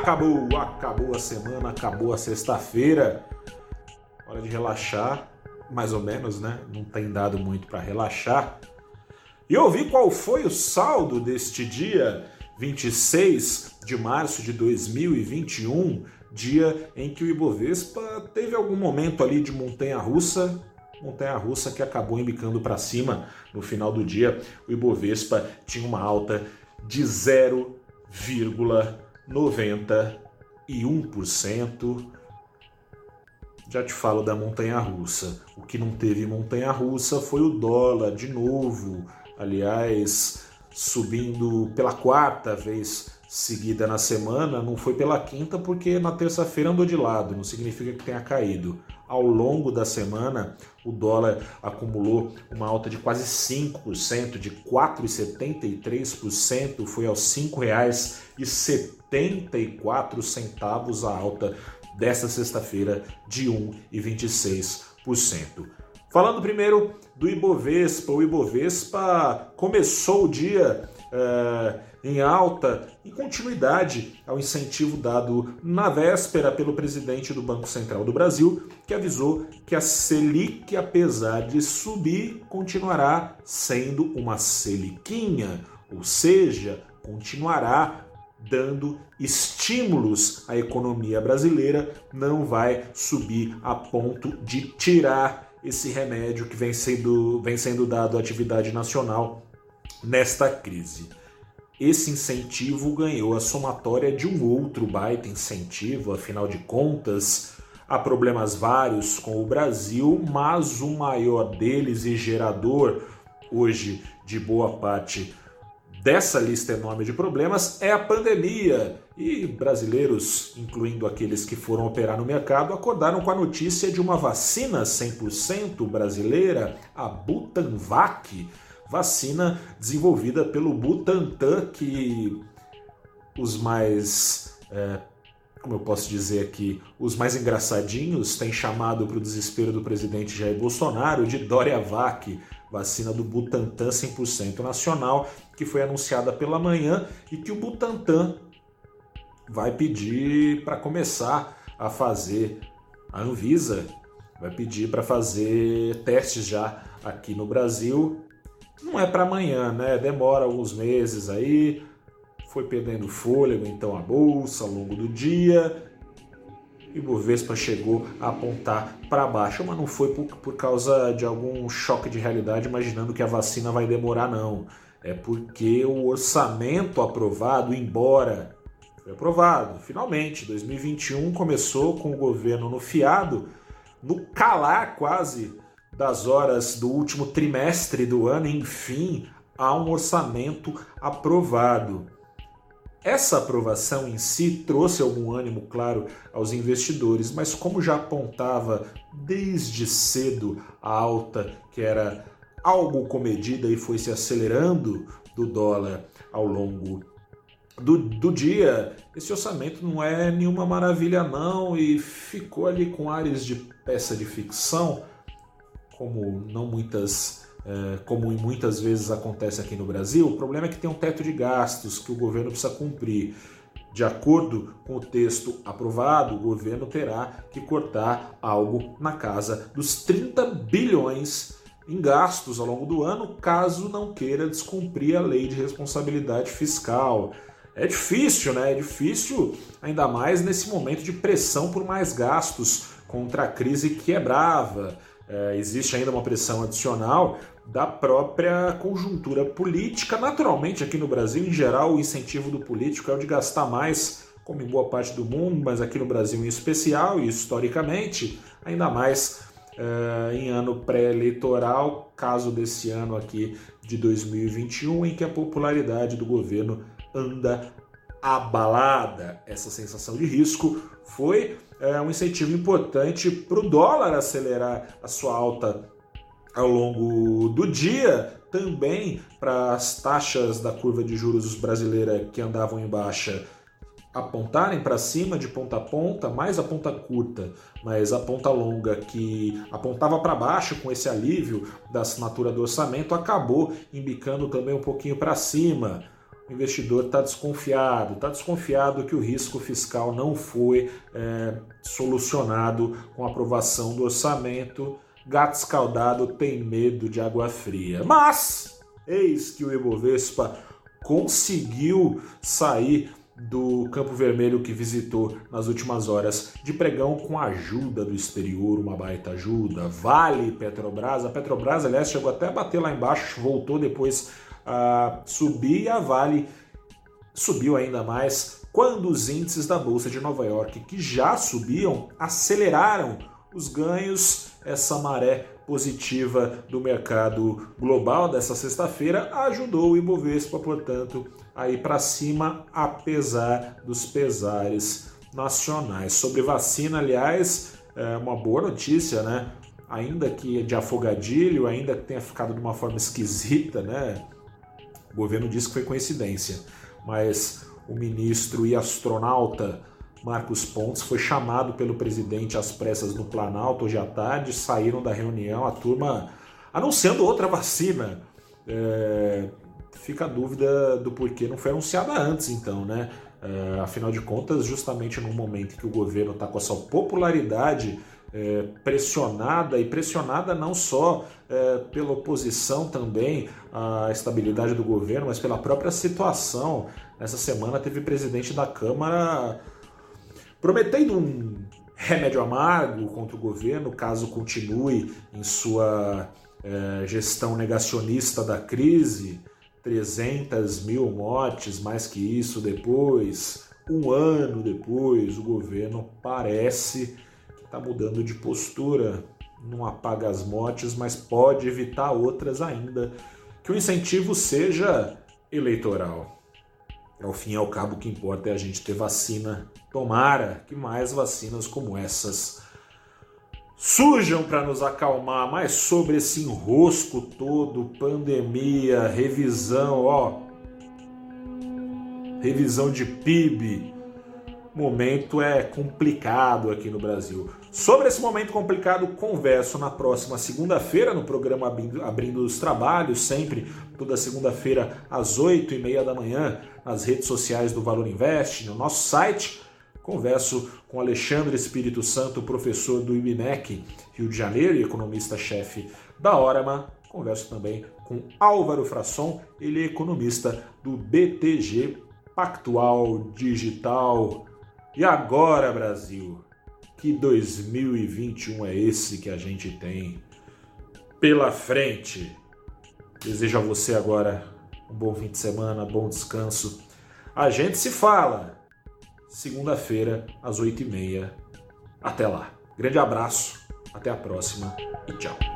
Acabou, acabou a semana, acabou a sexta-feira. Hora de relaxar, mais ou menos, né? Não tem dado muito para relaxar. E ouvir qual foi o saldo deste dia 26 de março de 2021, dia em que o Ibovespa teve algum momento ali de montanha russa, montanha russa que acabou embicando para cima no final do dia. O Ibovespa tinha uma alta de 0,91%. Já te falo da montanha russa. O que não teve montanha russa foi o dólar de novo. Aliás, subindo pela quarta vez seguida na semana, não foi pela quinta porque na terça-feira andou de lado, não significa que tenha caído. Ao longo da semana, o dólar acumulou uma alta de quase 5%, de 4,73%, foi aos R$ 5,74 a alta desta sexta-feira de 1,26%. Falando primeiro do Ibovespa, o Ibovespa começou o dia é, em alta em continuidade ao incentivo dado na véspera pelo presidente do Banco Central do Brasil, que avisou que a Selic, apesar de subir, continuará sendo uma seliquinha, ou seja, continuará dando estímulos à economia brasileira, não vai subir a ponto de tirar esse remédio que vem sendo, vem sendo dado à atividade nacional nesta crise. Esse incentivo ganhou a somatória de um outro baita incentivo, afinal de contas, há problemas vários com o Brasil, mas o maior deles e gerador hoje de boa parte dessa lista enorme de problemas é a pandemia. E brasileiros, incluindo aqueles que foram operar no mercado, acordaram com a notícia de uma vacina 100% brasileira, a Butanvac vacina desenvolvida pelo Butantan, que os mais. É, como eu posso dizer aqui, os mais engraçadinhos têm chamado para o desespero do presidente Jair Bolsonaro de Doriavac, vacina do Butantan 100% nacional, que foi anunciada pela manhã e que o Butantan vai pedir para começar a fazer, a Anvisa vai pedir para fazer testes já aqui no Brasil não é para amanhã, né? Demora alguns meses aí. Foi perdendo fôlego então a bolsa ao longo do dia. E o Bovespa chegou a apontar para baixo, mas não foi por, por causa de algum choque de realidade, imaginando que a vacina vai demorar, não. É porque o orçamento aprovado, embora foi aprovado, finalmente, 2021 começou com o governo no fiado, no calar quase das horas do último trimestre do ano, enfim, há um orçamento aprovado. Essa aprovação em si trouxe algum ânimo, claro, aos investidores, mas como já apontava desde cedo a alta, que era algo comedida e foi se acelerando do dólar ao longo do, do dia, esse orçamento não é nenhuma maravilha não e ficou ali com ares de peça de ficção, como não muitas, é, como muitas vezes acontece aqui no Brasil, o problema é que tem um teto de gastos que o governo precisa cumprir. De acordo com o texto aprovado, o governo terá que cortar algo na casa dos 30 bilhões em gastos ao longo do ano, caso não queira descumprir a lei de responsabilidade fiscal. É difícil, né? É difícil, ainda mais nesse momento de pressão por mais gastos contra a crise que é brava é, existe ainda uma pressão adicional da própria conjuntura política. Naturalmente, aqui no Brasil, em geral, o incentivo do político é o de gastar mais, como em boa parte do mundo, mas aqui no Brasil em especial e historicamente, ainda mais é, em ano pré-eleitoral, caso desse ano aqui de 2021, em que a popularidade do governo anda abalada. Essa sensação de risco foi é, um incentivo importante para o dólar acelerar a sua alta ao longo do dia, também para as taxas da curva de juros brasileira que andavam em baixa apontarem para cima de ponta a ponta, mais a ponta curta, mas a ponta longa que apontava para baixo com esse alívio da assinatura do orçamento acabou embicando também um pouquinho para cima o investidor está desconfiado, está desconfiado que o risco fiscal não foi é, solucionado com a aprovação do orçamento. Gato escaldado tem medo de água fria. Mas, eis que o Ibovespa conseguiu sair do Campo Vermelho que visitou nas últimas horas de pregão com a ajuda do exterior, uma baita ajuda. Vale Petrobras. A Petrobras, aliás, chegou até a bater lá embaixo, voltou depois a subir e a Vale subiu ainda mais quando os índices da Bolsa de Nova York, que já subiam, aceleraram os ganhos, essa maré positiva do mercado global dessa sexta-feira ajudou o Ibovespa, portanto, a ir para cima, apesar dos pesares nacionais. Sobre vacina, aliás, é uma boa notícia, né? Ainda que de afogadilho, ainda que tenha ficado de uma forma esquisita, né? O governo disse que foi coincidência, mas o ministro e astronauta Marcos Pontes foi chamado pelo presidente às pressas no Planalto hoje à tarde, saíram da reunião, a turma anunciando outra vacina. É, fica a dúvida do porquê não foi anunciada antes, então, né? É, afinal de contas, justamente no momento que o governo está com essa popularidade é, pressionada e pressionada não só é, pela oposição também à estabilidade do governo, mas pela própria situação. Nessa semana teve presidente da Câmara prometendo um remédio amargo contra o governo caso continue em sua é, gestão negacionista da crise. 300 mil mortes, mais que isso depois, um ano depois, o governo parece está mudando de postura. Não apaga as mortes, mas pode evitar outras ainda. Que o incentivo seja eleitoral. Ao fim e ao cabo, o que importa é a gente ter vacina. Tomara que mais vacinas como essas surjam para nos acalmar, mas sobre esse enrosco todo, pandemia, revisão, ó, revisão de PIB, momento é complicado aqui no Brasil. Sobre esse momento complicado, converso na próxima segunda-feira no programa Abrindo, os Trabalhos, sempre toda segunda-feira às oito e meia da manhã, nas redes sociais do Valor Invest, no nosso site. Converso com Alexandre Espírito Santo, professor do IBMEC Rio de Janeiro e economista-chefe da Orama. Converso também com Álvaro Frasson, ele é economista do BTG Pactual Digital. E agora, Brasil, que 2021 é esse que a gente tem pela frente? Desejo a você agora um bom fim de semana, bom descanso. A gente se fala segunda-feira às 8h30. Até lá. Grande abraço, até a próxima e tchau.